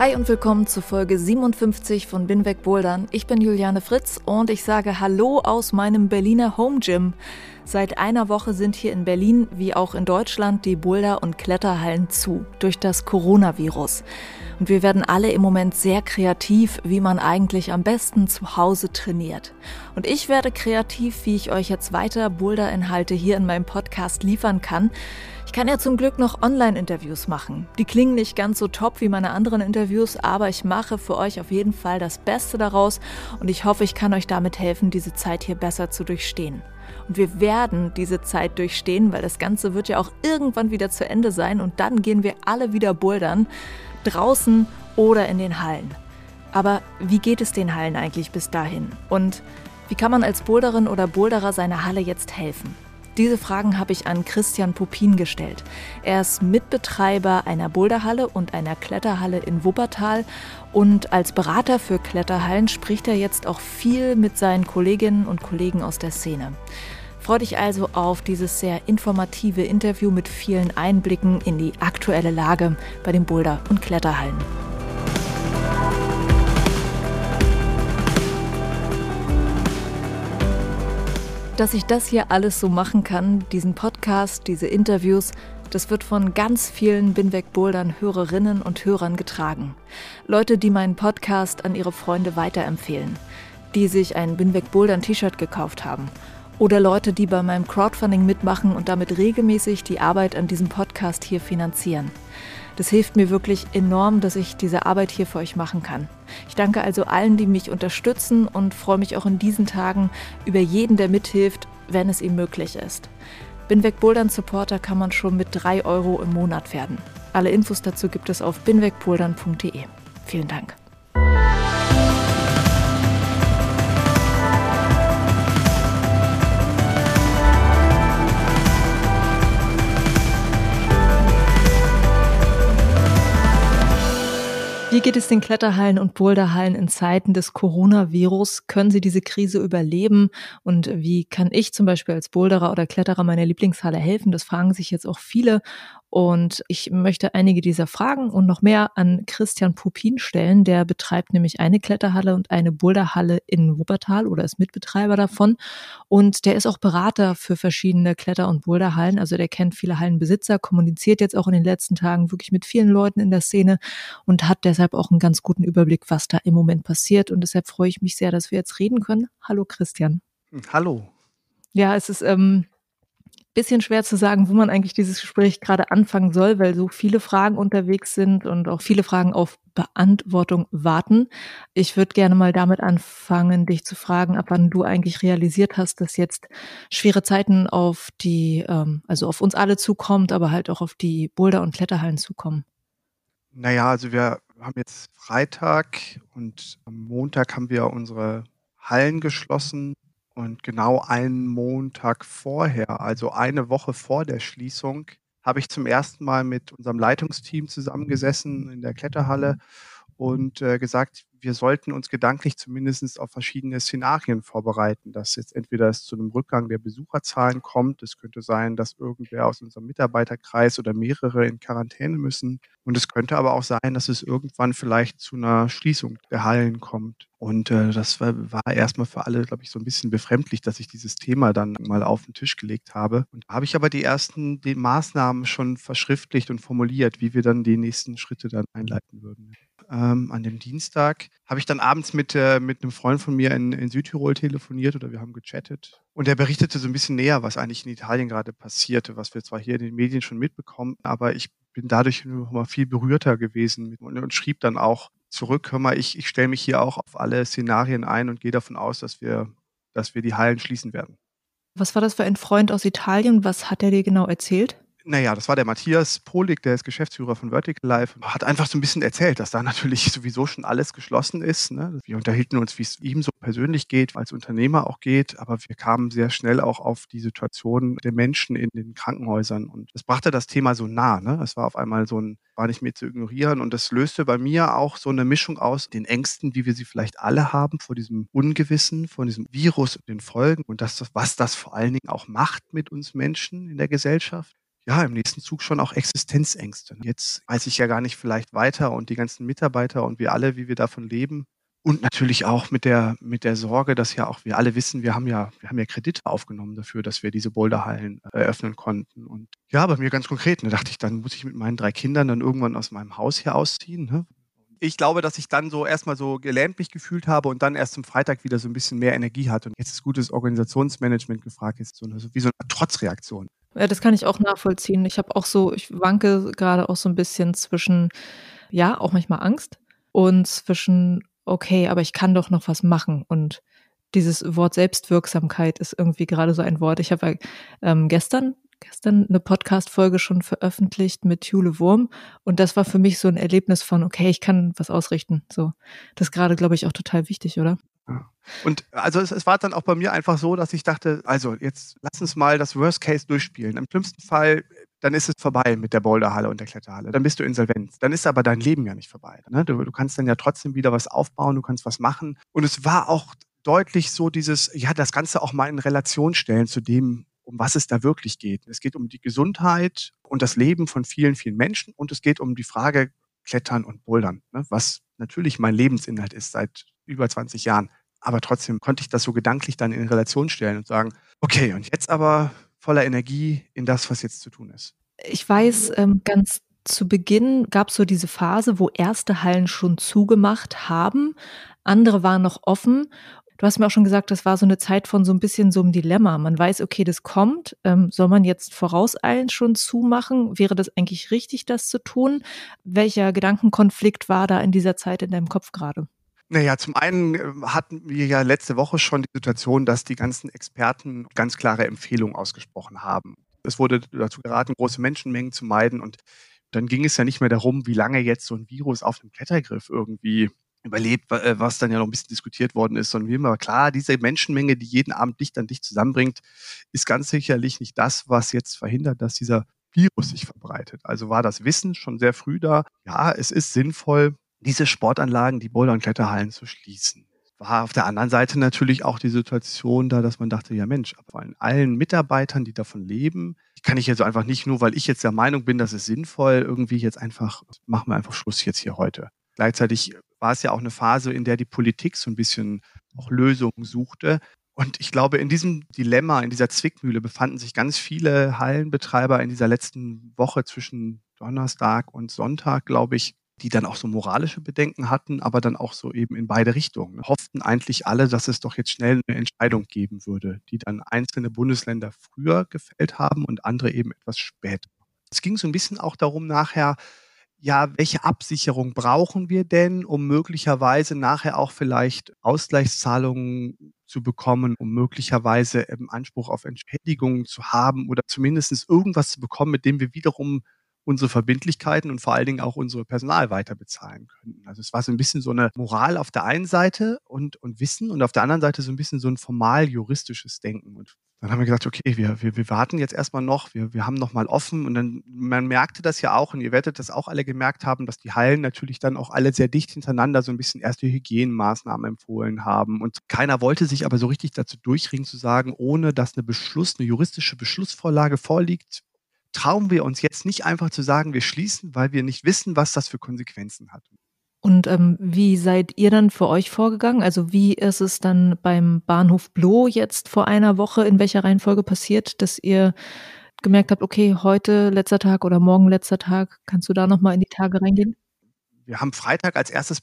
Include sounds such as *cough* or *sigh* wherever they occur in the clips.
Hi und willkommen zu Folge 57 von Binweg Bouldern. Ich bin Juliane Fritz und ich sage Hallo aus meinem Berliner Home Gym. Seit einer Woche sind hier in Berlin wie auch in Deutschland die Boulder- und Kletterhallen zu durch das Coronavirus. Und wir werden alle im Moment sehr kreativ, wie man eigentlich am besten zu Hause trainiert. Und ich werde kreativ, wie ich euch jetzt weiter Boulder-Inhalte hier in meinem Podcast liefern kann. Ich kann ja zum Glück noch Online-Interviews machen. Die klingen nicht ganz so top wie meine anderen Interviews, aber ich mache für euch auf jeden Fall das Beste daraus und ich hoffe, ich kann euch damit helfen, diese Zeit hier besser zu durchstehen. Und wir werden diese Zeit durchstehen, weil das Ganze wird ja auch irgendwann wieder zu Ende sein und dann gehen wir alle wieder bouldern, draußen oder in den Hallen. Aber wie geht es den Hallen eigentlich bis dahin? Und wie kann man als Boulderin oder Boulderer seiner Halle jetzt helfen? Diese Fragen habe ich an Christian Popin gestellt. Er ist Mitbetreiber einer Boulderhalle und einer Kletterhalle in Wuppertal und als Berater für Kletterhallen spricht er jetzt auch viel mit seinen Kolleginnen und Kollegen aus der Szene. Freue dich also auf dieses sehr informative Interview mit vielen Einblicken in die aktuelle Lage bei den Boulder- und Kletterhallen. Dass ich das hier alles so machen kann, diesen Podcast, diese Interviews, das wird von ganz vielen Binweg Bouldern Hörerinnen und Hörern getragen. Leute, die meinen Podcast an ihre Freunde weiterempfehlen, die sich ein Binweg Bouldern T-Shirt gekauft haben oder Leute, die bei meinem Crowdfunding mitmachen und damit regelmäßig die Arbeit an diesem Podcast hier finanzieren. Das hilft mir wirklich enorm, dass ich diese Arbeit hier für euch machen kann. Ich danke also allen, die mich unterstützen und freue mich auch in diesen Tagen über jeden, der mithilft, wenn es ihm möglich ist. Binweg Supporter kann man schon mit 3 Euro im Monat werden. Alle Infos dazu gibt es auf binwegbouldern.de. Vielen Dank. Wie geht es den Kletterhallen und Boulderhallen in Zeiten des Coronavirus? Können sie diese Krise überleben? Und wie kann ich zum Beispiel als Boulderer oder Kletterer meiner Lieblingshalle helfen? Das fragen sich jetzt auch viele. Und ich möchte einige dieser Fragen und noch mehr an Christian Pupin stellen. Der betreibt nämlich eine Kletterhalle und eine Boulderhalle in Wuppertal oder ist Mitbetreiber davon. Und der ist auch Berater für verschiedene Kletter- und Boulderhallen. Also der kennt viele Hallenbesitzer, kommuniziert jetzt auch in den letzten Tagen wirklich mit vielen Leuten in der Szene und hat deshalb auch einen ganz guten Überblick, was da im Moment passiert. Und deshalb freue ich mich sehr, dass wir jetzt reden können. Hallo Christian. Hallo. Ja, es ist ähm, bisschen schwer zu sagen, wo man eigentlich dieses Gespräch gerade anfangen soll, weil so viele Fragen unterwegs sind und auch viele Fragen auf Beantwortung warten. Ich würde gerne mal damit anfangen, dich zu fragen, ab wann du eigentlich realisiert hast, dass jetzt schwere Zeiten auf die, ähm, also auf uns alle zukommt, aber halt auch auf die Boulder- und Kletterhallen zukommen. Naja, also wir haben jetzt Freitag und am Montag haben wir unsere Hallen geschlossen und genau einen Montag vorher, also eine Woche vor der Schließung, habe ich zum ersten Mal mit unserem Leitungsteam zusammengesessen in der Kletterhalle und äh, gesagt, wir sollten uns gedanklich zumindest auf verschiedene Szenarien vorbereiten, dass jetzt entweder es zu einem Rückgang der Besucherzahlen kommt, es könnte sein, dass irgendwer aus unserem Mitarbeiterkreis oder mehrere in Quarantäne müssen und es könnte aber auch sein, dass es irgendwann vielleicht zu einer Schließung der Hallen kommt. Und äh, das war, war erstmal für alle, glaube ich, so ein bisschen befremdlich, dass ich dieses Thema dann mal auf den Tisch gelegt habe. Und da habe ich aber die ersten die Maßnahmen schon verschriftlicht und formuliert, wie wir dann die nächsten Schritte dann einleiten würden ähm, an dem Dienstag, habe ich dann abends mit, äh, mit einem Freund von mir in, in Südtirol telefoniert oder wir haben gechattet. Und er berichtete so ein bisschen näher, was eigentlich in Italien gerade passierte, was wir zwar hier in den Medien schon mitbekommen, aber ich bin dadurch noch mal viel berührter gewesen und, und schrieb dann auch zurück, hör mal, ich, ich stelle mich hier auch auf alle Szenarien ein und gehe davon aus, dass wir, dass wir die Hallen schließen werden. Was war das für ein Freund aus Italien? Was hat er dir genau erzählt? Naja, das war der Matthias Polig, der ist Geschäftsführer von Vertical Life, hat einfach so ein bisschen erzählt, dass da *laughs* natürlich sowieso schon alles geschlossen ist. Ne? Wir unterhielten uns, wie es ihm so persönlich geht, als Unternehmer auch geht, aber wir kamen sehr schnell auch auf die Situation der Menschen in den Krankenhäusern und das brachte das Thema so nah. Ne? War auf einmal so ein, war nicht mehr zu ignorieren und das löste bei mir auch so eine Mischung aus den Ängsten, wie wir sie vielleicht alle haben vor diesem Ungewissen, vor diesem Virus und den Folgen und das, was das vor allen Dingen auch macht mit uns Menschen in der Gesellschaft ja, im nächsten Zug schon auch Existenzängste. Jetzt weiß ich ja gar nicht vielleicht weiter und die ganzen Mitarbeiter und wir alle, wie wir davon leben. Und natürlich auch mit der, mit der Sorge, dass ja auch wir alle wissen, wir haben ja, wir haben ja Kredite aufgenommen dafür, dass wir diese Boulderhallen äh, eröffnen konnten. Und ja, bei mir ganz konkret, da dachte ich, dann muss ich mit meinen drei Kindern dann irgendwann aus meinem Haus hier ausziehen. Ne? ich glaube, dass ich dann so erstmal so gelähmt mich gefühlt habe und dann erst zum Freitag wieder so ein bisschen mehr Energie hatte. Und jetzt ist gutes Organisationsmanagement gefragt, ist so eine, wie so eine Trotzreaktion. Ja, das kann ich auch nachvollziehen. Ich habe auch so, ich wanke gerade auch so ein bisschen zwischen, ja, auch manchmal Angst und zwischen, okay, aber ich kann doch noch was machen. Und dieses Wort Selbstwirksamkeit ist irgendwie gerade so ein Wort. Ich habe ähm, gestern gestern eine Podcast-Folge schon veröffentlicht mit Jule Wurm und das war für mich so ein Erlebnis von, okay, ich kann was ausrichten. So, das ist gerade, glaube ich, auch total wichtig, oder? Und also es, es, war dann auch bei mir einfach so, dass ich dachte, also jetzt lass uns mal das Worst Case durchspielen. Im schlimmsten Fall, dann ist es vorbei mit der Boulderhalle und der Kletterhalle. Dann bist du insolvent. Dann ist aber dein Leben ja nicht vorbei. Ne? Du, du kannst dann ja trotzdem wieder was aufbauen, du kannst was machen. Und es war auch deutlich so dieses, ja, das Ganze auch mal in Relation stellen zu dem, um was es da wirklich geht. Es geht um die Gesundheit und das Leben von vielen, vielen Menschen und es geht um die Frage Klettern und Bouldern, ne? was natürlich mein Lebensinhalt ist seit über 20 Jahren. Aber trotzdem konnte ich das so gedanklich dann in Relation stellen und sagen, okay, und jetzt aber voller Energie in das, was jetzt zu tun ist. Ich weiß, ähm, ganz zu Beginn gab es so diese Phase, wo erste Hallen schon zugemacht haben, andere waren noch offen. Du hast mir auch schon gesagt, das war so eine Zeit von so ein bisschen so einem Dilemma. Man weiß, okay, das kommt. Ähm, soll man jetzt vorauseilend schon zumachen? Wäre das eigentlich richtig, das zu tun? Welcher Gedankenkonflikt war da in dieser Zeit in deinem Kopf gerade? Naja, zum einen äh, hatten wir ja letzte Woche schon die Situation, dass die ganzen Experten ganz klare Empfehlungen ausgesprochen haben. Es wurde dazu geraten, große Menschenmengen zu meiden und dann ging es ja nicht mehr darum, wie lange jetzt so ein Virus auf dem Klettergriff irgendwie überlebt, äh, was dann ja noch ein bisschen diskutiert worden ist, sondern wie immer klar, diese Menschenmenge, die jeden Abend dicht an dich zusammenbringt, ist ganz sicherlich nicht das, was jetzt verhindert, dass dieser Virus sich verbreitet. Also war das Wissen schon sehr früh da. Ja, es ist sinnvoll, diese Sportanlagen, die Boulder- und Kletterhallen zu schließen. War auf der anderen Seite natürlich auch die Situation da, dass man dachte, ja Mensch, aber allen Mitarbeitern, die davon leben, kann ich jetzt einfach nicht nur, weil ich jetzt der Meinung bin, dass es sinnvoll, irgendwie jetzt einfach, machen wir einfach Schluss jetzt hier heute. Gleichzeitig war es ja auch eine Phase, in der die Politik so ein bisschen auch Lösungen suchte. Und ich glaube, in diesem Dilemma, in dieser Zwickmühle befanden sich ganz viele Hallenbetreiber in dieser letzten Woche zwischen Donnerstag und Sonntag, glaube ich, die dann auch so moralische Bedenken hatten, aber dann auch so eben in beide Richtungen. Hofften eigentlich alle, dass es doch jetzt schnell eine Entscheidung geben würde, die dann einzelne Bundesländer früher gefällt haben und andere eben etwas später. Es ging so ein bisschen auch darum nachher, ja, welche Absicherung brauchen wir denn, um möglicherweise nachher auch vielleicht Ausgleichszahlungen zu bekommen, um möglicherweise im Anspruch auf Entschädigungen zu haben oder zumindest irgendwas zu bekommen, mit dem wir wiederum unsere Verbindlichkeiten und vor allen Dingen auch unsere Personal weiter bezahlen könnten. Also es war so ein bisschen so eine Moral auf der einen Seite und, und Wissen und auf der anderen Seite so ein bisschen so ein formal juristisches Denken. Und dann haben wir gesagt, okay, wir, wir, wir warten jetzt erstmal noch, wir, wir haben noch mal offen und dann, man merkte das ja auch und ihr werdet das auch alle gemerkt haben, dass die Hallen natürlich dann auch alle sehr dicht hintereinander so ein bisschen erste Hygienemaßnahmen empfohlen haben und keiner wollte sich aber so richtig dazu durchringen zu sagen, ohne dass eine Beschluss, eine juristische Beschlussvorlage vorliegt, trauen wir uns jetzt nicht einfach zu sagen, wir schließen, weil wir nicht wissen, was das für Konsequenzen hat. Und ähm, wie seid ihr dann für euch vorgegangen? Also wie ist es dann beim Bahnhof Bloh jetzt vor einer Woche, in welcher Reihenfolge passiert, dass ihr gemerkt habt, okay, heute letzter Tag oder morgen letzter Tag, kannst du da nochmal in die Tage reingehen? Wir haben Freitag als erstes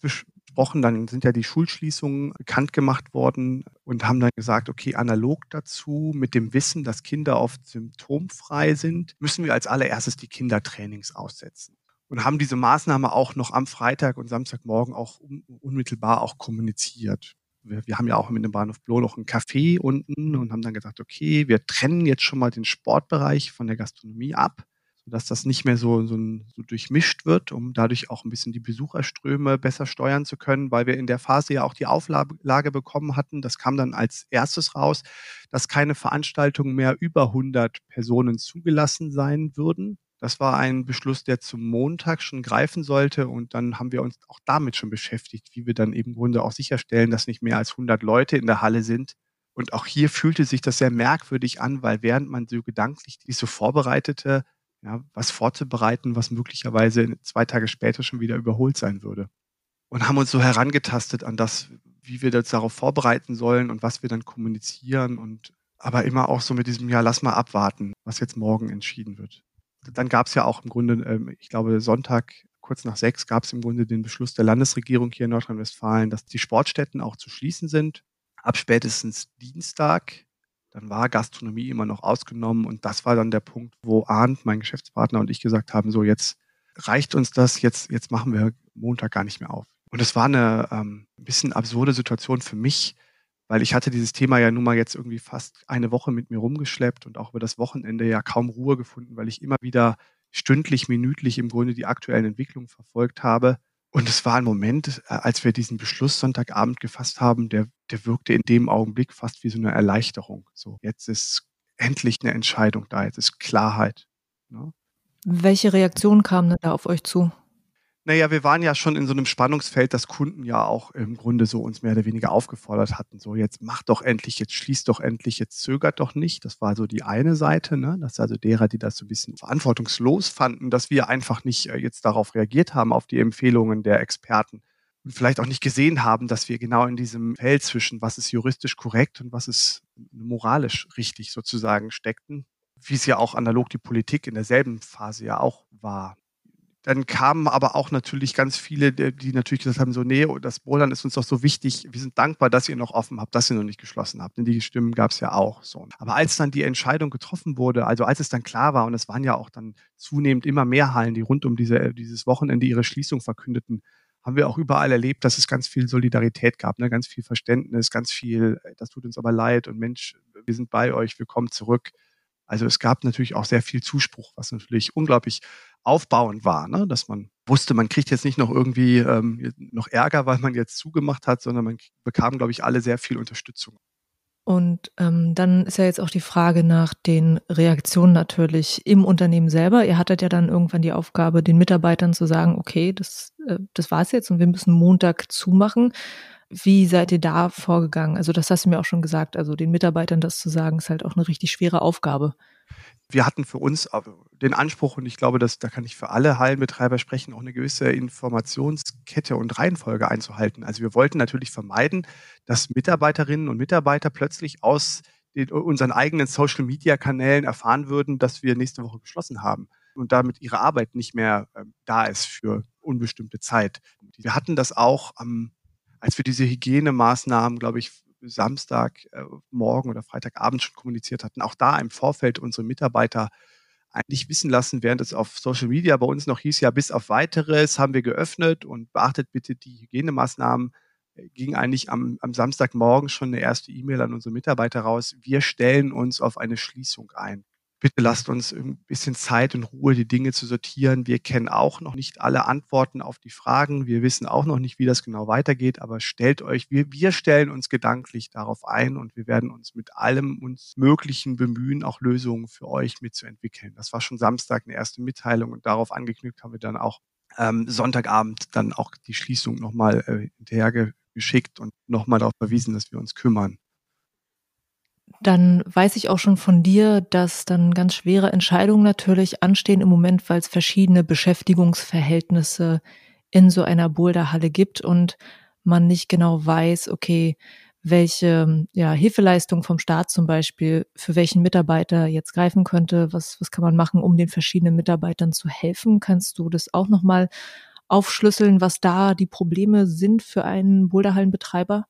besprochen, dann sind ja die Schulschließungen bekannt gemacht worden und haben dann gesagt, okay, analog dazu, mit dem Wissen, dass Kinder oft symptomfrei sind, müssen wir als allererstes die Kindertrainings aussetzen. Und haben diese Maßnahme auch noch am Freitag und Samstagmorgen auch unmittelbar auch kommuniziert. Wir, wir haben ja auch mit dem Bahnhof Bloh noch ein Café unten und haben dann gesagt, okay, wir trennen jetzt schon mal den Sportbereich von der Gastronomie ab sodass das nicht mehr so, so, so durchmischt wird, um dadurch auch ein bisschen die Besucherströme besser steuern zu können, weil wir in der Phase ja auch die Auflage bekommen hatten. Das kam dann als erstes raus, dass keine Veranstaltungen mehr über 100 Personen zugelassen sein würden. Das war ein Beschluss, der zum Montag schon greifen sollte. Und dann haben wir uns auch damit schon beschäftigt, wie wir dann eben im Grunde auch sicherstellen, dass nicht mehr als 100 Leute in der Halle sind. Und auch hier fühlte sich das sehr merkwürdig an, weil während man so gedanklich dies so vorbereitete, ja, was vorzubereiten, was möglicherweise zwei Tage später schon wieder überholt sein würde. Und haben uns so herangetastet an das, wie wir das darauf vorbereiten sollen und was wir dann kommunizieren und aber immer auch so mit diesem, ja, lass mal abwarten, was jetzt morgen entschieden wird. Dann gab es ja auch im Grunde, ähm, ich glaube, Sonntag kurz nach sechs gab es im Grunde den Beschluss der Landesregierung hier in Nordrhein-Westfalen, dass die Sportstätten auch zu schließen sind. Ab spätestens Dienstag dann war Gastronomie immer noch ausgenommen und das war dann der Punkt, wo Arndt, mein Geschäftspartner und ich gesagt haben, so jetzt reicht uns das, jetzt, jetzt machen wir Montag gar nicht mehr auf. Und es war eine ähm, bisschen absurde Situation für mich, weil ich hatte dieses Thema ja nun mal jetzt irgendwie fast eine Woche mit mir rumgeschleppt und auch über das Wochenende ja kaum Ruhe gefunden, weil ich immer wieder stündlich, minütlich im Grunde die aktuellen Entwicklungen verfolgt habe und es war ein Moment, äh, als wir diesen Beschluss Sonntagabend gefasst haben, der, der wirkte in dem Augenblick fast wie so eine Erleichterung. So, jetzt ist endlich eine Entscheidung da, jetzt ist Klarheit. Ne? Welche Reaktionen kamen denn da auf euch zu? Naja, wir waren ja schon in so einem Spannungsfeld, dass Kunden ja auch im Grunde so uns mehr oder weniger aufgefordert hatten. So, jetzt macht doch endlich, jetzt schließt doch endlich, jetzt zögert doch nicht. Das war so die eine Seite, ne? Das ist also derer, die das so ein bisschen verantwortungslos fanden, dass wir einfach nicht äh, jetzt darauf reagiert haben, auf die Empfehlungen der Experten. Und vielleicht auch nicht gesehen haben, dass wir genau in diesem Feld zwischen was ist juristisch korrekt und was ist moralisch richtig sozusagen steckten. Wie es ja auch analog die Politik in derselben Phase ja auch war. Dann kamen aber auch natürlich ganz viele, die natürlich gesagt haben, so, nee, das Bouldern ist uns doch so wichtig. Wir sind dankbar, dass ihr noch offen habt, dass ihr noch nicht geschlossen habt. Denn die Stimmen gab es ja auch so. Aber als dann die Entscheidung getroffen wurde, also als es dann klar war, und es waren ja auch dann zunehmend immer mehr Hallen, die rund um diese, dieses Wochenende ihre Schließung verkündeten, haben wir auch überall erlebt, dass es ganz viel Solidarität gab, ne? ganz viel Verständnis, ganz viel, das tut uns aber leid und Mensch, wir sind bei euch, wir kommen zurück. Also es gab natürlich auch sehr viel Zuspruch, was natürlich unglaublich aufbauend war, ne? dass man wusste, man kriegt jetzt nicht noch irgendwie ähm, noch Ärger, weil man jetzt zugemacht hat, sondern man bekam, glaube ich, alle sehr viel Unterstützung. Und ähm, dann ist ja jetzt auch die Frage nach den Reaktionen natürlich im Unternehmen selber. Ihr hattet ja dann irgendwann die Aufgabe, den Mitarbeitern zu sagen, okay, das, äh, das war's jetzt und wir müssen Montag zumachen. Wie seid ihr da vorgegangen? Also das hast du mir auch schon gesagt. Also den Mitarbeitern das zu sagen, ist halt auch eine richtig schwere Aufgabe wir hatten für uns den Anspruch, und ich glaube, dass, da kann ich für alle Hallenbetreiber sprechen, auch eine gewisse Informationskette und Reihenfolge einzuhalten. Also wir wollten natürlich vermeiden, dass Mitarbeiterinnen und Mitarbeiter plötzlich aus den, unseren eigenen Social-Media-Kanälen erfahren würden, dass wir nächste Woche geschlossen haben und damit ihre Arbeit nicht mehr äh, da ist für unbestimmte Zeit. Wir hatten das auch, ähm, als wir diese Hygienemaßnahmen, glaube ich, Samstagmorgen äh, oder Freitagabend schon kommuniziert hatten, auch da im Vorfeld unsere Mitarbeiter eigentlich wissen lassen, während es auf Social Media bei uns noch hieß, ja, bis auf weiteres haben wir geöffnet und beachtet bitte die Hygienemaßnahmen, äh, ging eigentlich am, am Samstagmorgen schon eine erste E-Mail an unsere Mitarbeiter raus. Wir stellen uns auf eine Schließung ein bitte lasst uns ein bisschen Zeit und Ruhe, die Dinge zu sortieren. Wir kennen auch noch nicht alle Antworten auf die Fragen. Wir wissen auch noch nicht, wie das genau weitergeht, aber stellt euch, wir, wir stellen uns gedanklich darauf ein und wir werden uns mit allem uns Möglichen bemühen, auch Lösungen für euch mitzuentwickeln. Das war schon Samstag eine erste Mitteilung und darauf angeknüpft haben wir dann auch ähm, Sonntagabend dann auch die Schließung nochmal äh, hinterher geschickt und nochmal darauf verwiesen, dass wir uns kümmern dann weiß ich auch schon von dir, dass dann ganz schwere Entscheidungen natürlich anstehen im Moment, weil es verschiedene Beschäftigungsverhältnisse in so einer Boulderhalle gibt und man nicht genau weiß, okay, welche ja, Hilfeleistung vom Staat zum Beispiel für welchen Mitarbeiter jetzt greifen könnte. Was, was kann man machen, um den verschiedenen Mitarbeitern zu helfen? Kannst du das auch nochmal aufschlüsseln, was da die Probleme sind für einen Boulderhallenbetreiber?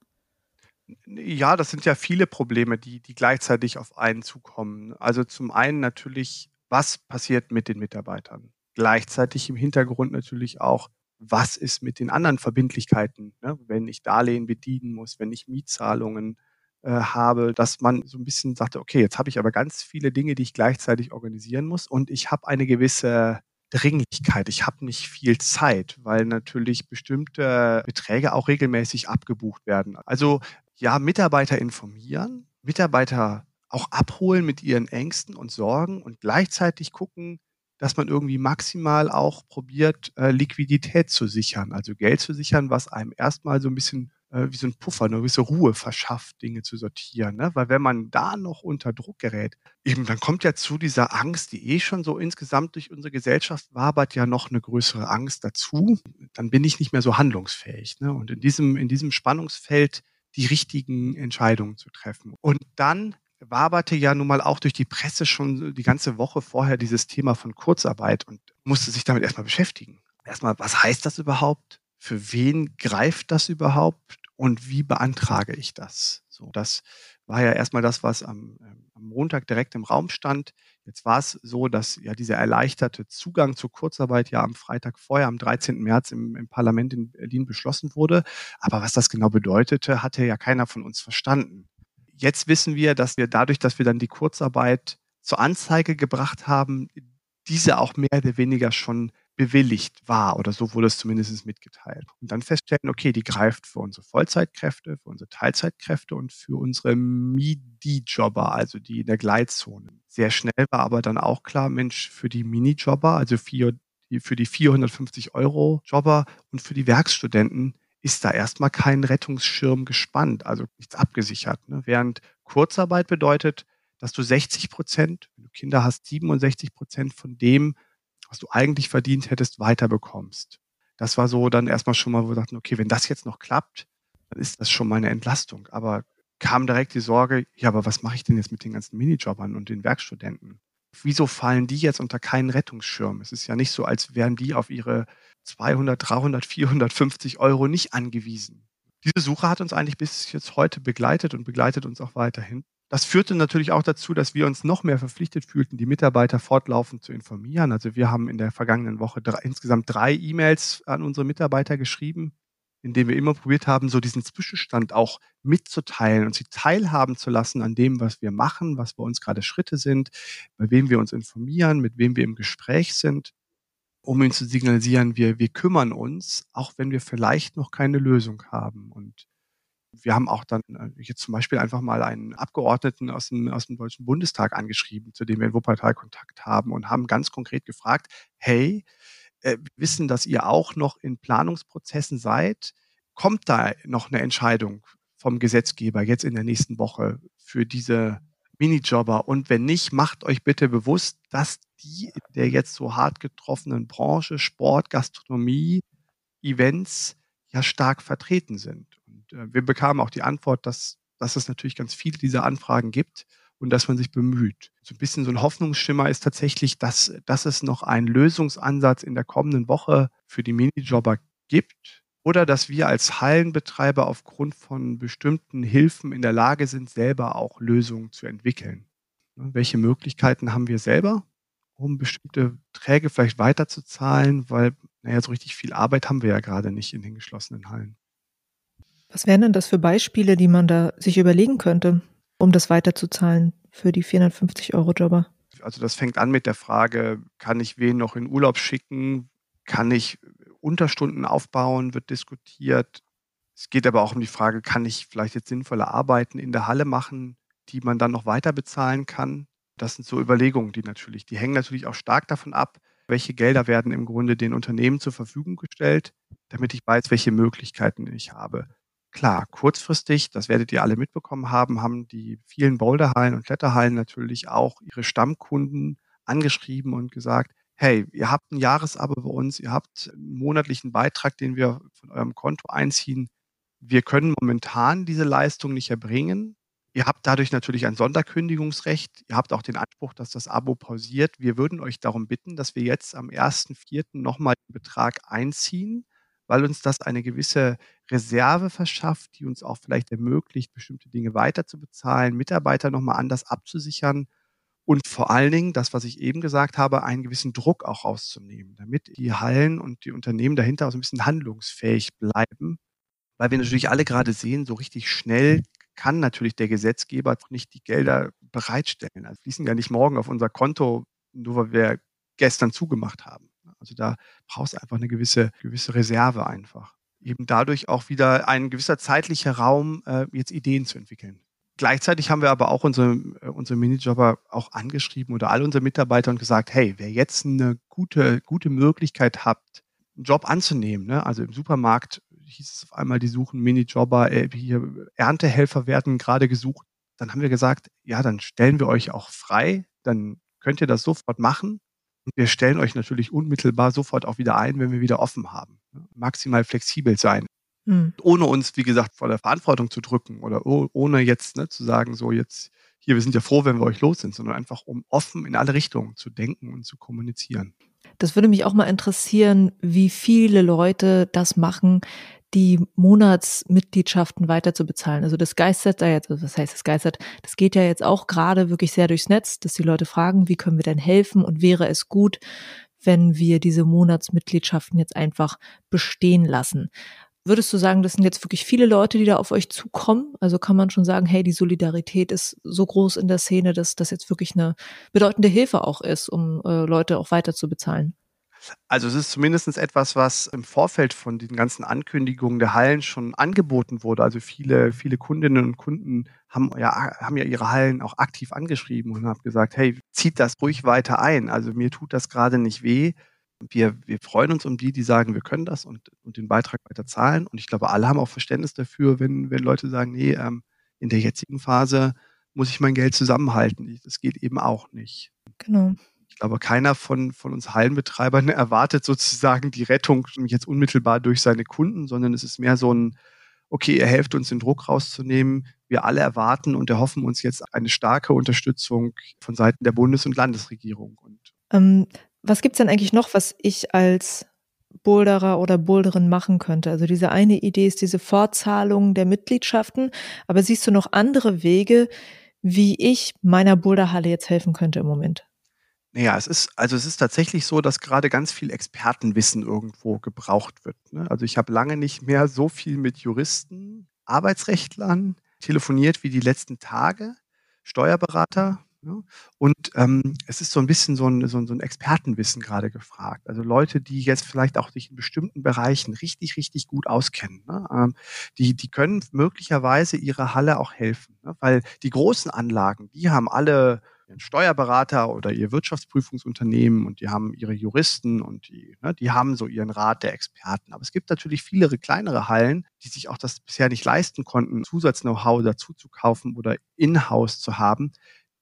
Ja, das sind ja viele Probleme, die, die gleichzeitig auf einen zukommen. Also zum einen natürlich, was passiert mit den Mitarbeitern? Gleichzeitig im Hintergrund natürlich auch, was ist mit den anderen Verbindlichkeiten, ne? wenn ich Darlehen bedienen muss, wenn ich Mietzahlungen äh, habe, dass man so ein bisschen sagte, okay, jetzt habe ich aber ganz viele Dinge, die ich gleichzeitig organisieren muss und ich habe eine gewisse Dringlichkeit. Ich habe nicht viel Zeit, weil natürlich bestimmte Beträge auch regelmäßig abgebucht werden. Also ja, Mitarbeiter informieren, Mitarbeiter auch abholen mit ihren Ängsten und Sorgen und gleichzeitig gucken, dass man irgendwie maximal auch probiert, äh, Liquidität zu sichern, also Geld zu sichern, was einem erstmal so ein bisschen äh, wie so ein Puffer, eine gewisse Ruhe verschafft, Dinge zu sortieren. Ne? Weil wenn man da noch unter Druck gerät, eben dann kommt ja zu dieser Angst, die eh schon so insgesamt durch unsere Gesellschaft wabert, ja noch eine größere Angst dazu. Dann bin ich nicht mehr so handlungsfähig. Ne? Und in diesem, in diesem Spannungsfeld die richtigen Entscheidungen zu treffen. Und dann waberte ja nun mal auch durch die Presse schon die ganze Woche vorher dieses Thema von Kurzarbeit und musste sich damit erstmal beschäftigen. Erstmal, was heißt das überhaupt? Für wen greift das überhaupt? Und wie beantrage ich das? So, das war ja erstmal das, was am, ähm, am Montag direkt im Raum stand. Jetzt war es so, dass ja dieser erleichterte Zugang zur Kurzarbeit ja am Freitag vorher, am 13. März im, im Parlament in Berlin beschlossen wurde. Aber was das genau bedeutete, hatte ja keiner von uns verstanden. Jetzt wissen wir, dass wir dadurch, dass wir dann die Kurzarbeit zur Anzeige gebracht haben, diese auch mehr oder weniger schon bewilligt war oder so wurde es zumindest mitgeteilt. Und dann feststellen, okay, die greift für unsere Vollzeitkräfte, für unsere Teilzeitkräfte und für unsere MIDI-Jobber, also die in der Gleitzone. Sehr schnell war aber dann auch klar, Mensch, für die Mini-Jobber, also für die, für die 450 Euro Jobber und für die Werkstudenten ist da erstmal kein Rettungsschirm gespannt, also nichts abgesichert. Ne? Während Kurzarbeit bedeutet, dass du 60 Prozent, wenn du Kinder hast, 67 Prozent von dem, was du eigentlich verdient hättest, weiterbekommst. Das war so dann erstmal schon mal, wo wir dachten, okay, wenn das jetzt noch klappt, dann ist das schon mal eine Entlastung. Aber kam direkt die Sorge, ja, aber was mache ich denn jetzt mit den ganzen Minijobbern und den Werkstudenten? Wieso fallen die jetzt unter keinen Rettungsschirm? Es ist ja nicht so, als wären die auf ihre 200, 300, 450 Euro nicht angewiesen. Diese Suche hat uns eigentlich bis jetzt heute begleitet und begleitet uns auch weiterhin. Das führte natürlich auch dazu, dass wir uns noch mehr verpflichtet fühlten, die Mitarbeiter fortlaufend zu informieren. Also wir haben in der vergangenen Woche drei, insgesamt drei E-Mails an unsere Mitarbeiter geschrieben, in denen wir immer probiert haben, so diesen Zwischenstand auch mitzuteilen und sie teilhaben zu lassen an dem, was wir machen, was bei uns gerade Schritte sind, bei wem wir uns informieren, mit wem wir im Gespräch sind, um ihnen zu signalisieren, wir, wir kümmern uns, auch wenn wir vielleicht noch keine Lösung haben. Und wir haben auch dann äh, jetzt zum Beispiel einfach mal einen Abgeordneten aus dem, aus dem Deutschen Bundestag angeschrieben, zu dem wir in Wuppertal Kontakt haben und haben ganz konkret gefragt, hey, äh, wir wissen, dass ihr auch noch in Planungsprozessen seid. Kommt da noch eine Entscheidung vom Gesetzgeber jetzt in der nächsten Woche für diese Minijobber? Und wenn nicht, macht euch bitte bewusst, dass die der jetzt so hart getroffenen Branche Sport, Gastronomie, Events ja stark vertreten sind. Und äh, wir bekamen auch die Antwort, dass, dass es natürlich ganz viele dieser Anfragen gibt und dass man sich bemüht. So ein bisschen so ein Hoffnungsschimmer ist tatsächlich, dass, dass es noch einen Lösungsansatz in der kommenden Woche für die Minijobber gibt oder dass wir als Hallenbetreiber aufgrund von bestimmten Hilfen in der Lage sind, selber auch Lösungen zu entwickeln. Ne, welche Möglichkeiten haben wir selber, um bestimmte Träge vielleicht weiterzuzahlen, weil, naja, so richtig viel Arbeit haben wir ja gerade nicht in den geschlossenen Hallen. Was wären denn das für Beispiele, die man da sich überlegen könnte, um das weiterzuzahlen für die 450 Euro Jobber? Also das fängt an mit der Frage, kann ich wen noch in Urlaub schicken? Kann ich Unterstunden aufbauen? Wird diskutiert. Es geht aber auch um die Frage, kann ich vielleicht jetzt sinnvolle Arbeiten in der Halle machen, die man dann noch weiter bezahlen kann? Das sind so Überlegungen, die natürlich, die hängen natürlich auch stark davon ab, welche Gelder werden im Grunde den Unternehmen zur Verfügung gestellt, damit ich weiß, welche Möglichkeiten ich habe. Klar, kurzfristig, das werdet ihr alle mitbekommen haben, haben die vielen Boulderhallen und Kletterhallen natürlich auch ihre Stammkunden angeschrieben und gesagt, hey, ihr habt ein Jahresabo bei uns, ihr habt einen monatlichen Beitrag, den wir von eurem Konto einziehen. Wir können momentan diese Leistung nicht erbringen. Ihr habt dadurch natürlich ein Sonderkündigungsrecht. Ihr habt auch den Anspruch, dass das Abo pausiert. Wir würden euch darum bitten, dass wir jetzt am 1.4. nochmal den Betrag einziehen weil uns das eine gewisse Reserve verschafft, die uns auch vielleicht ermöglicht, bestimmte Dinge weiter zu bezahlen, Mitarbeiter nochmal anders abzusichern und vor allen Dingen, das, was ich eben gesagt habe, einen gewissen Druck auch rauszunehmen, damit die Hallen und die Unternehmen dahinter auch so ein bisschen handlungsfähig bleiben, weil wir natürlich alle gerade sehen, so richtig schnell kann natürlich der Gesetzgeber nicht die Gelder bereitstellen. Also fließen ja nicht morgen auf unser Konto, nur weil wir gestern zugemacht haben. Also da brauchst du einfach eine gewisse, gewisse Reserve einfach. Eben dadurch auch wieder ein gewisser zeitlicher Raum, äh, jetzt Ideen zu entwickeln. Gleichzeitig haben wir aber auch unsere, äh, unsere Minijobber auch angeschrieben oder all unsere Mitarbeiter und gesagt, hey, wer jetzt eine gute, gute Möglichkeit habt, einen Job anzunehmen, ne? also im Supermarkt hieß es auf einmal, die suchen Minijobber, äh, hier Erntehelfer werden gerade gesucht. Dann haben wir gesagt, ja, dann stellen wir euch auch frei, dann könnt ihr das sofort machen. Und wir stellen euch natürlich unmittelbar sofort auch wieder ein, wenn wir wieder offen haben. Maximal flexibel sein. Mhm. Ohne uns, wie gesagt, vor der Verantwortung zu drücken oder ohne jetzt ne, zu sagen, so jetzt hier, wir sind ja froh, wenn wir euch los sind, sondern einfach um offen in alle Richtungen zu denken und zu kommunizieren. Das würde mich auch mal interessieren, wie viele Leute das machen, die Monatsmitgliedschaften weiter zu bezahlen. Also das geistert da jetzt, also was heißt das geistert? Das geht ja jetzt auch gerade wirklich sehr durchs Netz, dass die Leute fragen, wie können wir denn helfen und wäre es gut, wenn wir diese Monatsmitgliedschaften jetzt einfach bestehen lassen. Würdest du sagen, das sind jetzt wirklich viele Leute, die da auf euch zukommen? Also kann man schon sagen, hey, die Solidarität ist so groß in der Szene, dass das jetzt wirklich eine bedeutende Hilfe auch ist, um äh, Leute auch weiter zu bezahlen? Also es ist zumindest etwas, was im Vorfeld von den ganzen Ankündigungen der Hallen schon angeboten wurde. Also viele, viele Kundinnen und Kunden haben ja, haben ja ihre Hallen auch aktiv angeschrieben und haben gesagt, hey, zieht das ruhig weiter ein. Also mir tut das gerade nicht weh. Wir, wir freuen uns um die, die sagen, wir können das und, und den Beitrag weiter zahlen. Und ich glaube, alle haben auch Verständnis dafür, wenn, wenn Leute sagen, nee, ähm, in der jetzigen Phase muss ich mein Geld zusammenhalten. Das geht eben auch nicht. Genau. Ich glaube, keiner von, von uns Hallenbetreibern *laughs* erwartet sozusagen die Rettung jetzt unmittelbar durch seine Kunden, sondern es ist mehr so ein, okay, ihr helft uns den Druck rauszunehmen. Wir alle erwarten und erhoffen uns jetzt eine starke Unterstützung von Seiten der Bundes- und Landesregierung. Und ähm, was gibt's denn eigentlich noch, was ich als Boulderer oder Boulderin machen könnte? Also diese eine Idee ist diese Fortzahlung der Mitgliedschaften, aber siehst du noch andere Wege, wie ich meiner Boulderhalle jetzt helfen könnte im Moment? Naja, es ist, also es ist tatsächlich so, dass gerade ganz viel Expertenwissen irgendwo gebraucht wird. Ne? Also ich habe lange nicht mehr so viel mit Juristen, Arbeitsrechtlern telefoniert wie die letzten Tage, Steuerberater. Ne? Und ähm, es ist so ein bisschen so ein, so, ein, so ein Expertenwissen gerade gefragt. Also Leute, die jetzt vielleicht auch sich in bestimmten Bereichen richtig, richtig gut auskennen. Ne? Ähm, die, die können möglicherweise ihrer Halle auch helfen. Ne? Weil die großen Anlagen, die haben alle ihren Steuerberater oder ihr Wirtschaftsprüfungsunternehmen und die haben ihre Juristen und die, ne, die haben so ihren Rat der Experten. Aber es gibt natürlich viele kleinere Hallen, die sich auch das bisher nicht leisten konnten, Zusatz-Know-how dazu zu kaufen oder in-house zu haben,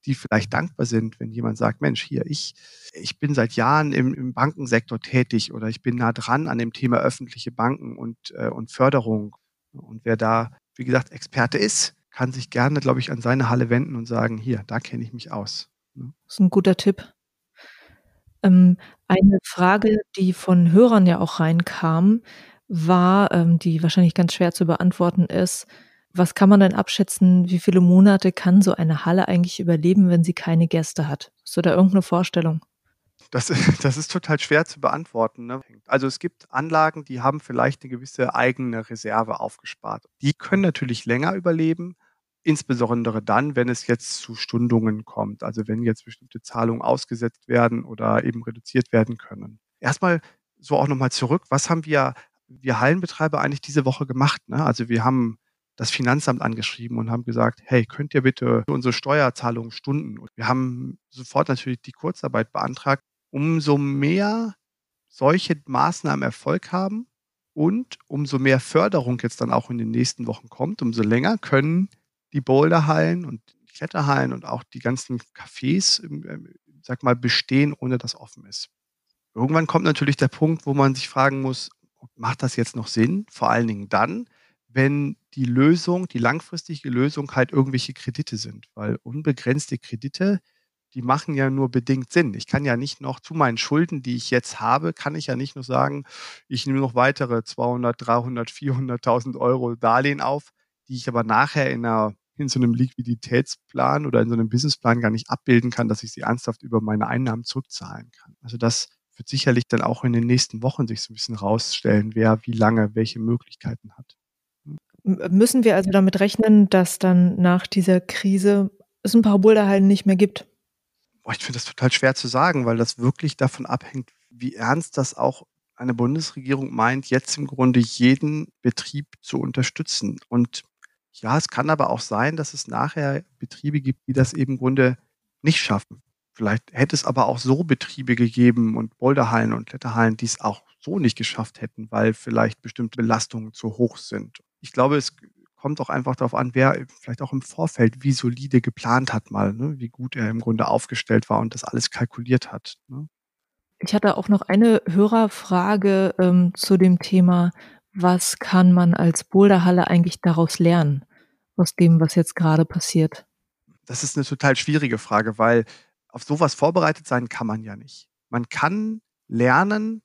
die vielleicht dankbar sind, wenn jemand sagt, Mensch, hier, ich, ich bin seit Jahren im, im Bankensektor tätig oder ich bin nah dran an dem Thema öffentliche Banken und, äh, und Förderung. Und wer da, wie gesagt, Experte ist, kann sich gerne, glaube ich, an seine Halle wenden und sagen, hier, da kenne ich mich aus. Ne? Das ist ein guter Tipp. Ähm, eine Frage, die von Hörern ja auch reinkam, war, ähm, die wahrscheinlich ganz schwer zu beantworten ist, was kann man denn abschätzen, wie viele Monate kann so eine Halle eigentlich überleben, wenn sie keine Gäste hat? Hast du da irgendeine Vorstellung? Das, *laughs* das ist total schwer zu beantworten. Ne? Also es gibt Anlagen, die haben vielleicht eine gewisse eigene Reserve aufgespart. Die können natürlich länger überleben, insbesondere dann, wenn es jetzt zu Stundungen kommt, also wenn jetzt bestimmte Zahlungen ausgesetzt werden oder eben reduziert werden können. Erstmal so auch nochmal zurück, was haben wir, wir Hallenbetreiber eigentlich diese Woche gemacht? Ne? Also wir haben das Finanzamt angeschrieben und haben gesagt, hey, könnt ihr bitte unsere Steuerzahlungen stunden? Und wir haben sofort natürlich die Kurzarbeit beantragt. Umso mehr solche Maßnahmen Erfolg haben und umso mehr Förderung jetzt dann auch in den nächsten Wochen kommt, umso länger können die Boulderhallen und die Kletterhallen und auch die ganzen Cafés, ähm, sag mal, bestehen, ohne dass offen ist. Irgendwann kommt natürlich der Punkt, wo man sich fragen muss, macht das jetzt noch Sinn? Vor allen Dingen dann, wenn die Lösung, die langfristige Lösung halt irgendwelche Kredite sind, weil unbegrenzte Kredite, die machen ja nur bedingt Sinn. Ich kann ja nicht noch zu meinen Schulden, die ich jetzt habe, kann ich ja nicht nur sagen, ich nehme noch weitere 200, 300, 400.000 Euro Darlehen auf, die ich aber nachher in einer in so einem Liquiditätsplan oder in so einem Businessplan gar nicht abbilden kann, dass ich sie ernsthaft über meine Einnahmen zurückzahlen kann. Also das wird sicherlich dann auch in den nächsten Wochen sich so ein bisschen rausstellen, wer wie lange welche Möglichkeiten hat. Müssen wir also damit rechnen, dass dann nach dieser Krise es ein paar Boulderhallen nicht mehr gibt? Boah, ich finde das total schwer zu sagen, weil das wirklich davon abhängt, wie ernst das auch eine Bundesregierung meint, jetzt im Grunde jeden Betrieb zu unterstützen. Und ja, es kann aber auch sein, dass es nachher Betriebe gibt, die das eben im Grunde nicht schaffen. Vielleicht hätte es aber auch so Betriebe gegeben und Boulderhallen und Kletterhallen, die es auch so nicht geschafft hätten, weil vielleicht bestimmte Belastungen zu hoch sind. Ich glaube, es kommt auch einfach darauf an, wer vielleicht auch im Vorfeld wie solide geplant hat mal, ne? wie gut er im Grunde aufgestellt war und das alles kalkuliert hat. Ne? Ich hatte auch noch eine Hörerfrage ähm, zu dem Thema, was kann man als Boulderhalle eigentlich daraus lernen, aus dem, was jetzt gerade passiert? Das ist eine total schwierige Frage, weil auf sowas vorbereitet sein kann man ja nicht. Man kann lernen,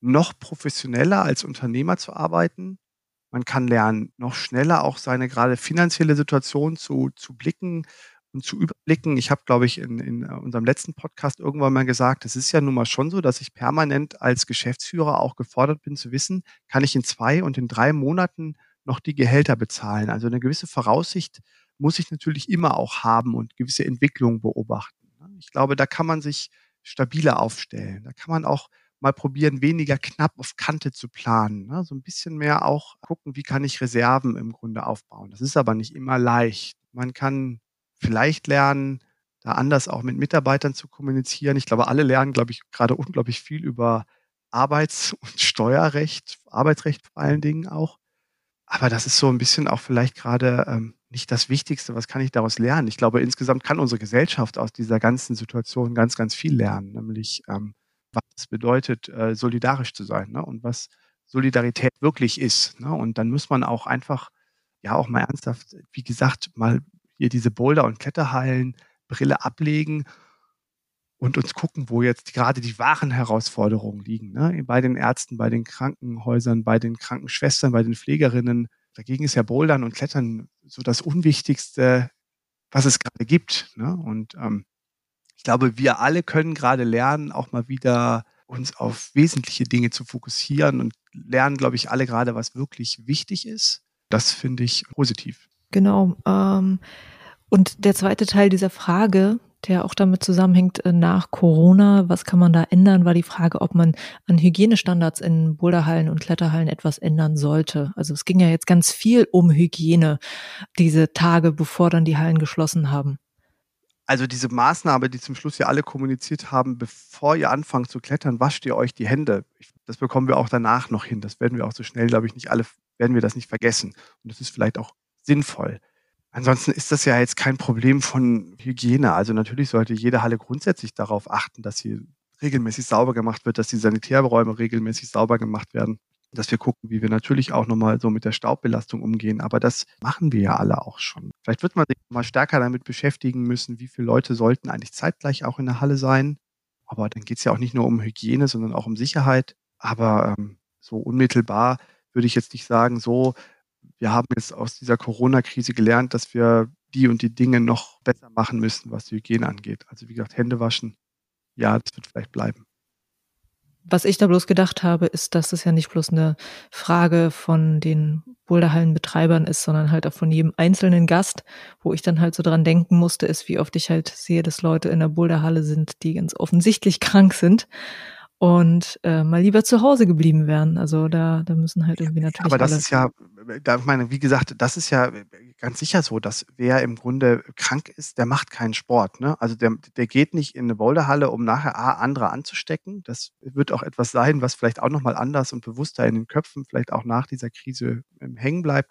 noch professioneller als Unternehmer zu arbeiten, man kann lernen, noch schneller auch seine gerade finanzielle Situation zu, zu blicken und zu überblicken. Ich habe, glaube ich, in, in äh, unserem letzten Podcast irgendwann mal gesagt, es ist ja nun mal schon so, dass ich permanent als Geschäftsführer auch gefordert bin zu wissen, kann ich in zwei und in drei Monaten noch die Gehälter bezahlen. Also eine gewisse Voraussicht muss ich natürlich immer auch haben und gewisse Entwicklungen beobachten. Ich glaube, da kann man sich stabiler aufstellen. Da kann man auch mal probieren, weniger knapp auf Kante zu planen. Ne? So ein bisschen mehr auch gucken, wie kann ich Reserven im Grunde aufbauen. Das ist aber nicht immer leicht. Man kann vielleicht lernen, da anders auch mit Mitarbeitern zu kommunizieren. Ich glaube, alle lernen, glaube ich, gerade unglaublich viel über Arbeits- *laughs* und Steuerrecht, Arbeitsrecht vor allen Dingen auch. Aber das ist so ein bisschen auch vielleicht gerade ähm, nicht das Wichtigste. Was kann ich daraus lernen? Ich glaube, insgesamt kann unsere Gesellschaft aus dieser ganzen Situation ganz, ganz viel lernen, nämlich ähm, was es bedeutet, äh, solidarisch zu sein ne? und was Solidarität wirklich ist. Ne? Und dann muss man auch einfach, ja, auch mal ernsthaft, wie gesagt, mal hier diese Boulder- und Kletterhallen, Brille ablegen und uns gucken, wo jetzt gerade die wahren Herausforderungen liegen. Ne? Bei den Ärzten, bei den Krankenhäusern, bei den Krankenschwestern, bei den Pflegerinnen. Dagegen ist ja Bouldern und Klettern so das Unwichtigste, was es gerade gibt. Ne? Und ähm, ich glaube, wir alle können gerade lernen, auch mal wieder uns auf wesentliche Dinge zu fokussieren und lernen, glaube ich, alle gerade, was wirklich wichtig ist. Das finde ich positiv. Genau. Ähm, und der zweite Teil dieser Frage, der auch damit zusammenhängt, äh, nach Corona, was kann man da ändern, war die Frage, ob man an Hygienestandards in Boulderhallen und Kletterhallen etwas ändern sollte. Also es ging ja jetzt ganz viel um Hygiene diese Tage, bevor dann die Hallen geschlossen haben. Also diese Maßnahme, die zum Schluss ja alle kommuniziert haben, bevor ihr anfangt zu klettern, wascht ihr euch die Hände. Das bekommen wir auch danach noch hin. Das werden wir auch so schnell, glaube ich, nicht alle, werden wir das nicht vergessen. Und das ist vielleicht auch sinnvoll. Ansonsten ist das ja jetzt kein Problem von Hygiene. Also natürlich sollte jede Halle grundsätzlich darauf achten, dass sie regelmäßig sauber gemacht wird, dass die Sanitärräume regelmäßig sauber gemacht werden dass wir gucken, wie wir natürlich auch nochmal so mit der Staubbelastung umgehen. Aber das machen wir ja alle auch schon. Vielleicht wird man sich mal stärker damit beschäftigen müssen, wie viele Leute sollten eigentlich zeitgleich auch in der Halle sein. Aber dann geht es ja auch nicht nur um Hygiene, sondern auch um Sicherheit. Aber ähm, so unmittelbar würde ich jetzt nicht sagen, so, wir haben jetzt aus dieser Corona-Krise gelernt, dass wir die und die Dinge noch besser machen müssen, was die Hygiene angeht. Also wie gesagt, Hände waschen, ja, das wird vielleicht bleiben. Was ich da bloß gedacht habe, ist, dass es ja nicht bloß eine Frage von den Boulderhallenbetreibern ist, sondern halt auch von jedem einzelnen Gast, wo ich dann halt so dran denken musste, ist, wie oft ich halt sehe, dass Leute in der Boulderhalle sind, die ganz offensichtlich *laughs* krank sind und äh, mal lieber zu Hause geblieben wären. Also da, da müssen halt irgendwie natürlich. Aber das ist ja, da meine, wie gesagt, das ist ja ganz sicher so, dass wer im Grunde krank ist, der macht keinen Sport. Ne? Also der, der geht nicht in eine Boulderhalle, um nachher A, andere anzustecken. Das wird auch etwas sein, was vielleicht auch nochmal anders und bewusster in den Köpfen, vielleicht auch nach dieser Krise ähm, hängen bleibt.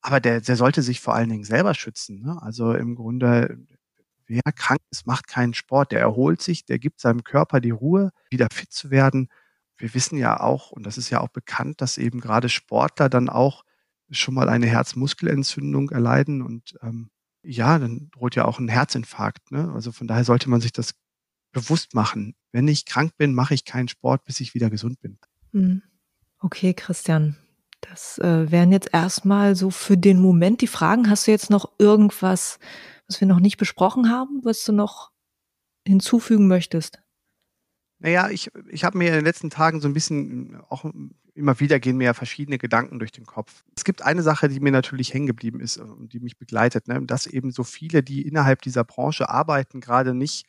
Aber der, der sollte sich vor allen Dingen selber schützen. Ne? Also im Grunde wer krank ist, macht keinen Sport. Der erholt sich, der gibt seinem Körper die Ruhe, wieder fit zu werden. Wir wissen ja auch, und das ist ja auch bekannt, dass eben gerade Sportler dann auch schon mal eine Herzmuskelentzündung erleiden und ähm, ja, dann droht ja auch ein Herzinfarkt. Ne? Also von daher sollte man sich das bewusst machen. Wenn ich krank bin, mache ich keinen Sport, bis ich wieder gesund bin. Hm. Okay, Christian. Das äh, wären jetzt erstmal so für den Moment die Fragen. Hast du jetzt noch irgendwas, was wir noch nicht besprochen haben, was du noch hinzufügen möchtest? Naja, ich, ich habe mir in den letzten Tagen so ein bisschen auch immer wieder gehen mir ja verschiedene Gedanken durch den Kopf. Es gibt eine Sache, die mir natürlich hängen geblieben ist und die mich begleitet, ne? dass eben so viele, die innerhalb dieser Branche arbeiten, gerade nicht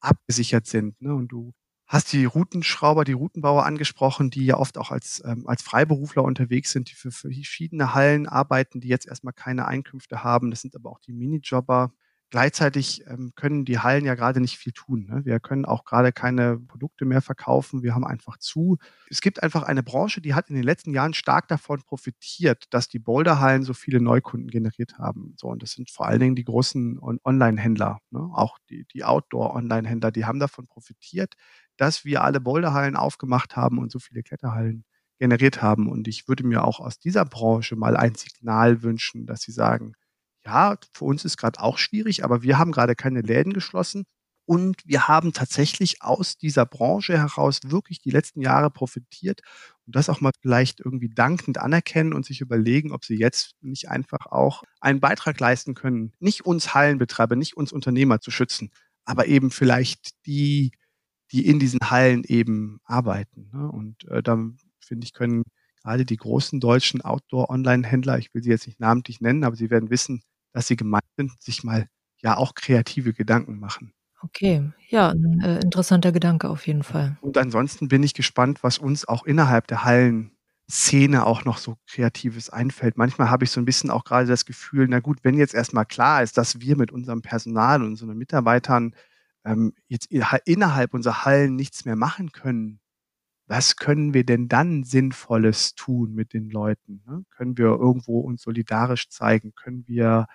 abgesichert sind. Ne? Und du hast die Routenschrauber, die Routenbauer angesprochen, die ja oft auch als, ähm, als Freiberufler unterwegs sind, die für, für verschiedene Hallen arbeiten, die jetzt erstmal keine Einkünfte haben. Das sind aber auch die Minijobber, Gleichzeitig ähm, können die Hallen ja gerade nicht viel tun. Ne? Wir können auch gerade keine Produkte mehr verkaufen. Wir haben einfach zu. Es gibt einfach eine Branche, die hat in den letzten Jahren stark davon profitiert, dass die Boulderhallen so viele Neukunden generiert haben. So, und das sind vor allen Dingen die großen On Online-Händler, ne? auch die, die Outdoor-Online-Händler, die haben davon profitiert, dass wir alle Boulderhallen aufgemacht haben und so viele Kletterhallen generiert haben. Und ich würde mir auch aus dieser Branche mal ein Signal wünschen, dass sie sagen, ja, für uns ist gerade auch schwierig, aber wir haben gerade keine Läden geschlossen. Und wir haben tatsächlich aus dieser Branche heraus wirklich die letzten Jahre profitiert und das auch mal vielleicht irgendwie dankend anerkennen und sich überlegen, ob sie jetzt nicht einfach auch einen Beitrag leisten können, nicht uns Hallenbetreiber, nicht uns Unternehmer zu schützen, aber eben vielleicht die, die in diesen Hallen eben arbeiten. Ne? Und äh, da finde ich, können gerade die großen deutschen Outdoor-Online-Händler, ich will sie jetzt nicht namentlich nennen, aber sie werden wissen, dass sie gemeint sind, sich mal ja auch kreative Gedanken machen. Okay, ja, ein äh, interessanter Gedanke auf jeden Fall. Und ansonsten bin ich gespannt, was uns auch innerhalb der Hallenszene auch noch so Kreatives einfällt. Manchmal habe ich so ein bisschen auch gerade das Gefühl, na gut, wenn jetzt erstmal klar ist, dass wir mit unserem Personal und unseren Mitarbeitern ähm, jetzt innerhalb unserer Hallen nichts mehr machen können, was können wir denn dann Sinnvolles tun mit den Leuten? Ne? Können wir irgendwo uns solidarisch zeigen? Können wir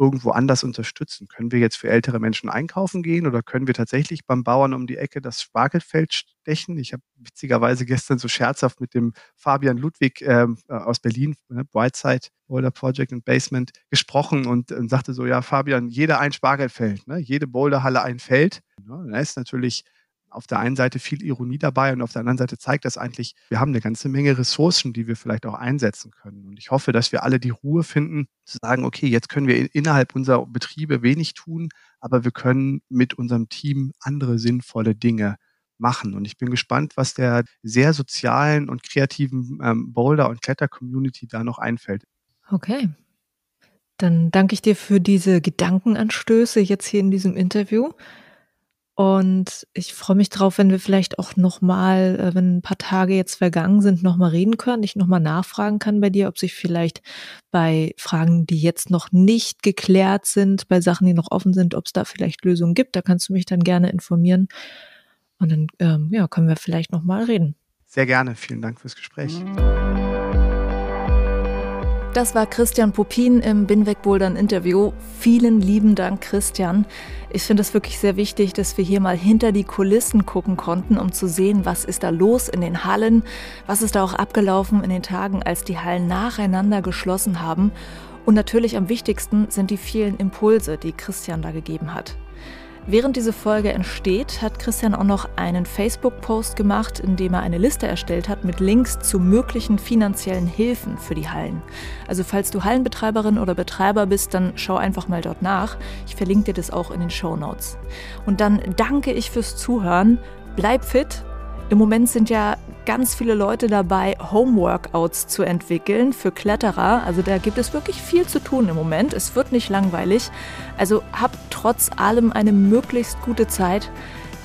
irgendwo anders unterstützen? Können wir jetzt für ältere Menschen einkaufen gehen oder können wir tatsächlich beim Bauern um die Ecke das Spargelfeld stechen? Ich habe witzigerweise gestern so scherzhaft mit dem Fabian Ludwig ähm, äh, aus Berlin, ne, Brightside Boulder Project and Basement, gesprochen und, und, sagte so, ja Fabian, jeder ein Spargelfeld, ne? jede Boulderhalle ein Feld. Ne? Da ist natürlich auf der einen Seite viel Ironie dabei und auf der anderen Seite zeigt das eigentlich, wir haben eine ganze Menge Ressourcen, die wir vielleicht auch einsetzen können. Und ich hoffe, dass wir alle die Ruhe finden, zu sagen, okay, jetzt können wir innerhalb unserer Betriebe wenig tun, aber wir können mit unserem Team andere sinnvolle Dinge machen. Und ich bin gespannt, was der sehr sozialen und kreativen ähm, Boulder- und Kletter-Community da noch einfällt. Okay. Dann danke ich dir für diese Gedankenanstöße jetzt hier in diesem Interview. Und ich freue mich drauf, wenn wir vielleicht auch nochmal, äh, wenn ein paar Tage jetzt vergangen sind, nochmal reden können. Ich nochmal nachfragen kann bei dir, ob sich vielleicht bei Fragen, die jetzt noch nicht geklärt sind, bei Sachen, die noch offen sind, ob es da vielleicht Lösungen gibt. Da kannst du mich dann gerne informieren. Und dann ähm, ja, können wir vielleicht nochmal reden. Sehr gerne. Vielen Dank fürs Gespräch. Das war Christian Popin im Binweg Bouldern Interview. Vielen lieben Dank, Christian. Ich finde es wirklich sehr wichtig, dass wir hier mal hinter die Kulissen gucken konnten, um zu sehen, was ist da los in den Hallen, was ist da auch abgelaufen in den Tagen, als die Hallen nacheinander geschlossen haben. Und natürlich am wichtigsten sind die vielen Impulse, die Christian da gegeben hat. Während diese Folge entsteht, hat Christian auch noch einen Facebook-Post gemacht, in dem er eine Liste erstellt hat mit Links zu möglichen finanziellen Hilfen für die Hallen. Also falls du Hallenbetreiberin oder Betreiber bist, dann schau einfach mal dort nach. Ich verlinke dir das auch in den Show Notes. Und dann danke ich fürs Zuhören. Bleib fit im Moment sind ja ganz viele Leute dabei, Homeworkouts zu entwickeln für Kletterer. Also da gibt es wirklich viel zu tun im Moment. Es wird nicht langweilig. Also habt trotz allem eine möglichst gute Zeit.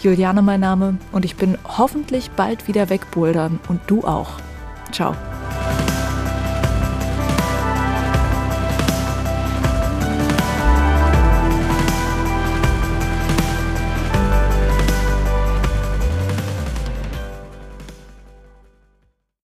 Juliane mein Name und ich bin hoffentlich bald wieder wegbouldern und du auch. Ciao.